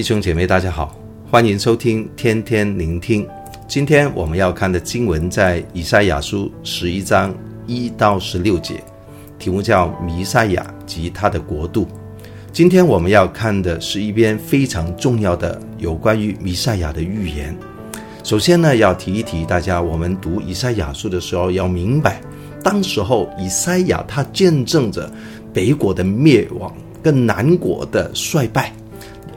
弟兄姐妹，大家好，欢迎收听天天聆听。今天我们要看的经文在以赛亚书十一章一到十六节，题目叫《弥赛亚及他的国度》。今天我们要看的是一篇非常重要的有关于弥赛亚的预言。首先呢，要提一提大家，我们读以赛亚书的时候要明白，当时候以赛亚他见证着北国的灭亡跟南国的衰败。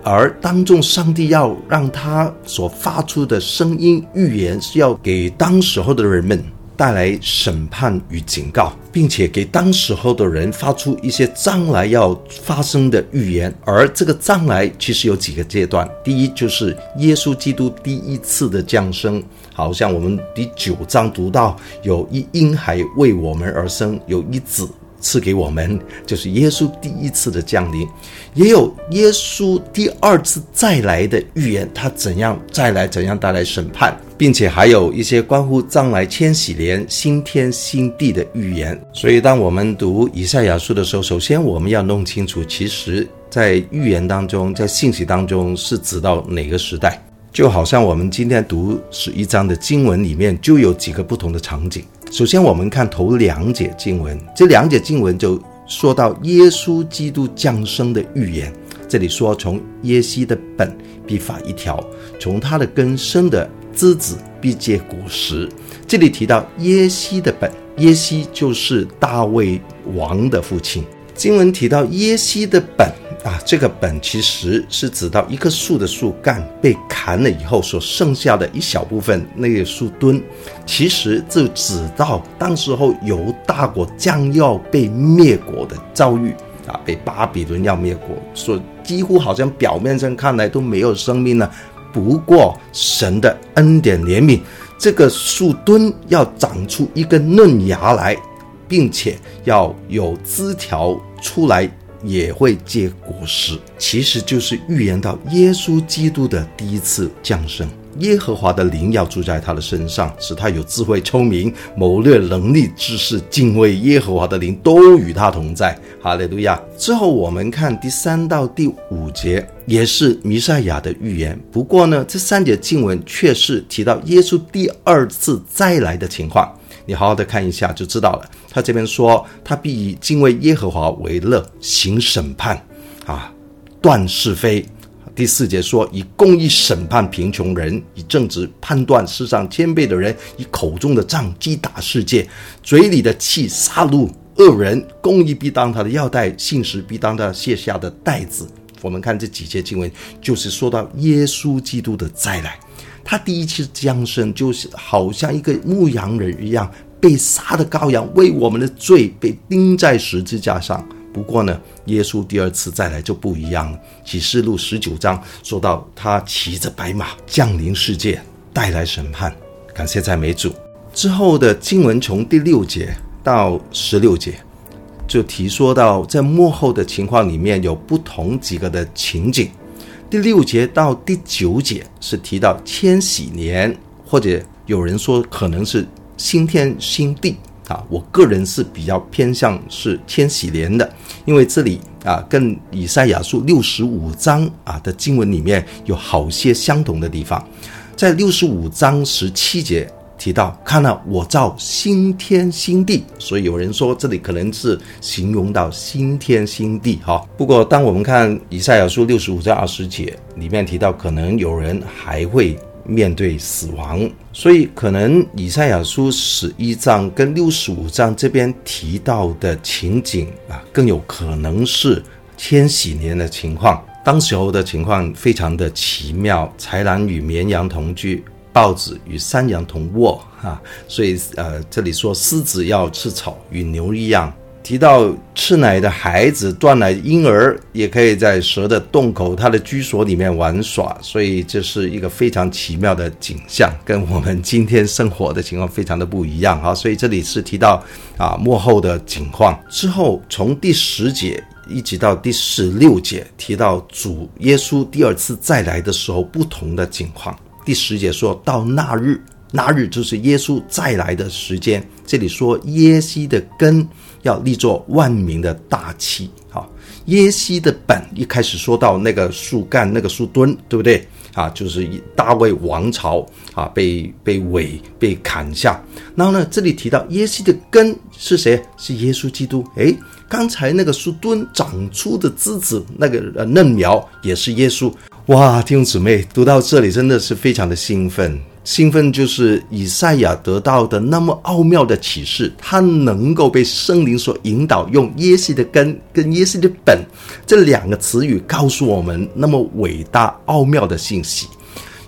而当众上帝要让他所发出的声音预言，是要给当时候的人们带来审判与警告，并且给当时候的人发出一些将来要发生的预言。而这个将来其实有几个阶段，第一就是耶稣基督第一次的降生，好像我们第九章读到，有一婴孩为我们而生，有一子。赐给我们，就是耶稣第一次的降临，也有耶稣第二次再来的预言，他怎样再来，怎样带来审判，并且还有一些关乎将来千禧年新天新地的预言。所以，当我们读以赛亚书的时候，首先我们要弄清楚，其实在预言当中，在信息当中是指到哪个时代。就好像我们今天读十一章的经文里面，就有几个不同的场景。首先，我们看头两节经文，这两节经文就说到耶稣基督降生的预言。这里说，从耶西的本必发一条，从他的根生的枝子必结果实。这里提到耶西的本，耶西就是大卫王的父亲。经文提到耶西的本。啊，这个本其实是指到一棵树的树干被砍了以后所剩下的一小部分那个树墩，其实就指到当时候犹大国将要被灭国的遭遇啊，被巴比伦要灭国，所几乎好像表面上看来都没有生命了。不过神的恩典怜悯，这个树墩要长出一根嫩芽来，并且要有枝条出来。也会结果实，其实就是预言到耶稣基督的第一次降生。耶和华的灵要住在他的身上，使他有智慧、聪明、谋略、能力、知识、敬畏耶和华的灵都与他同在。哈利路亚！之后我们看第三到第五节，也是弥赛亚的预言。不过呢，这三节经文却是提到耶稣第二次再来的情况。你好好的看一下就知道了。他这边说，他必以敬畏耶和华为乐，行审判，啊，断是非。第四节说，以公义审判贫穷人，以正直判断世上谦卑的人，以口中的杖击打世界，嘴里的气杀戮恶人，公义必当他的腰带，信实必当他卸下的带子。我们看这几节经文，就是说到耶稣基督的再来。他第一次降生，就是好像一个牧羊人一样，被杀的羔羊，为我们的罪被钉在十字架上。不过呢，耶稣第二次再来就不一样了。启示录十九章说到，他骑着白马降临世界，带来审判。感谢赞美主。之后的经文从第六节到十六节，就提说到在幕后的情况里面有不同几个的情景。第六节到第九节是提到千禧年，或者有人说可能是新天新地啊。我个人是比较偏向是千禧年的，因为这里啊跟以赛亚书六十五章啊的经文里面有好些相同的地方，在六十五章十七节。提到看了我造新天新地，所以有人说这里可能是形容到新天新地哈。不过当我们看以赛亚书六十五章二十节里面提到，可能有人还会面对死亡，所以可能以赛亚书十一章跟六十五章这边提到的情景啊，更有可能是千禧年的情况。当时候的情况非常的奇妙，豺狼与绵羊同居。豹子与山羊同卧，啊，所以呃，这里说狮子要吃草，与牛一样。提到吃奶的孩子，断奶婴儿也可以在蛇的洞口、他的居所里面玩耍，所以这是一个非常奇妙的景象，跟我们今天生活的情况非常的不一样啊。所以这里是提到啊幕后的景况。之后从第十节一直到第十六节，提到主耶稣第二次再来的时候不同的景况。第十节说到那日，那日就是耶稣再来的时间。这里说耶西的根要立作万民的大旗，好，耶西的本一开始说到那个树干、那个树墩，对不对？啊，就是大卫王朝啊，被被毁、被砍下。然后呢，这里提到耶西的根是谁？是耶稣基督。诶，刚才那个树墩长出的枝子，那个嫩苗也是耶稣。哇，弟兄姊妹，读到这里真的是非常的兴奋。兴奋就是以赛亚得到的那么奥妙的启示，他能够被圣灵所引导，用耶稣的根跟耶稣的本这两个词语告诉我们那么伟大奥妙的信息。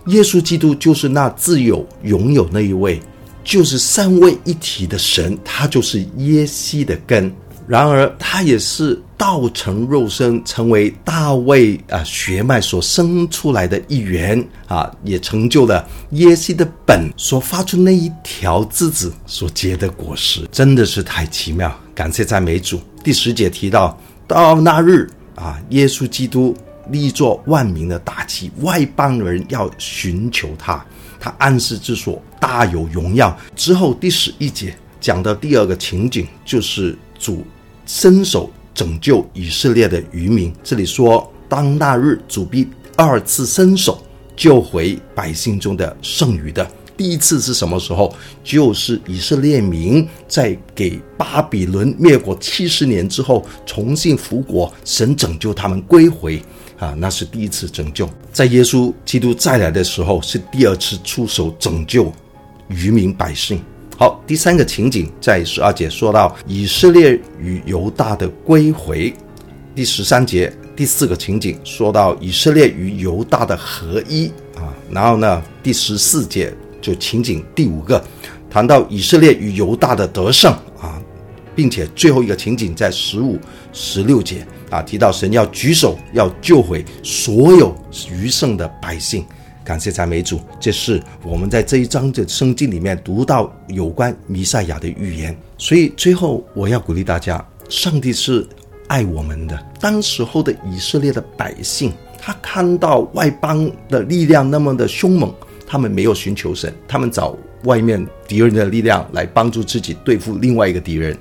耶稣基督就是那自有永有那一位，就是三位一体的神，他就是耶稣的根。然而，他也是道成肉身，成为大卫啊血脉所生出来的一员啊，也成就了耶西的本所发出那一条枝子所结的果实，真的是太奇妙！感谢赞美主。第十节提到，到那日啊，耶稣基督立作万民的大旗，外邦人要寻求他，他安息之所大有荣耀。之后第十一节讲的第二个情景就是主。伸手拯救以色列的余民。这里说，当那日主必二次伸手救回百姓中的剩余的。第一次是什么时候？就是以色列民在给巴比伦灭国七十年之后重新复国，神拯救他们归回啊，那是第一次拯救。在耶稣基督再来的时候，是第二次出手拯救余民百姓。好，第三个情景在十二节说到以色列与犹大的归回，第十三节第四个情景说到以色列与犹大的合一啊，然后呢，第十四节就情景第五个谈到以色列与犹大的得胜啊，并且最后一个情景在十五、十六节啊提到神要举手要救回所有余剩的百姓。感谢赞美主，这是我们在这一章的圣经里面读到有关弥赛亚的预言。所以最后我要鼓励大家，上帝是爱我们的。当时候的以色列的百姓，他看到外邦的力量那么的凶猛，他们没有寻求神，他们找外面敌人的力量来帮助自己对付另外一个敌人。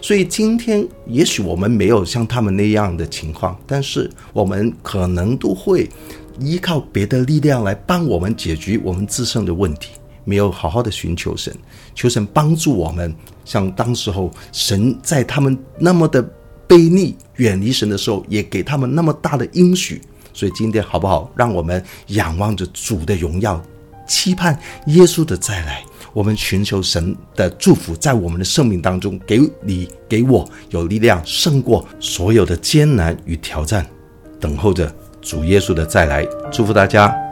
所以今天也许我们没有像他们那样的情况，但是我们可能都会。依靠别的力量来帮我们解决我们自身的问题，没有好好的寻求神，求神帮助我们。像当时候神在他们那么的悖逆、远离神的时候，也给他们那么大的应许。所以今天好不好？让我们仰望着主的荣耀，期盼耶稣的再来。我们寻求神的祝福，在我们的生命当中，给你给我有力量，胜过所有的艰难与挑战，等候着。主耶稣的再来，祝福大家。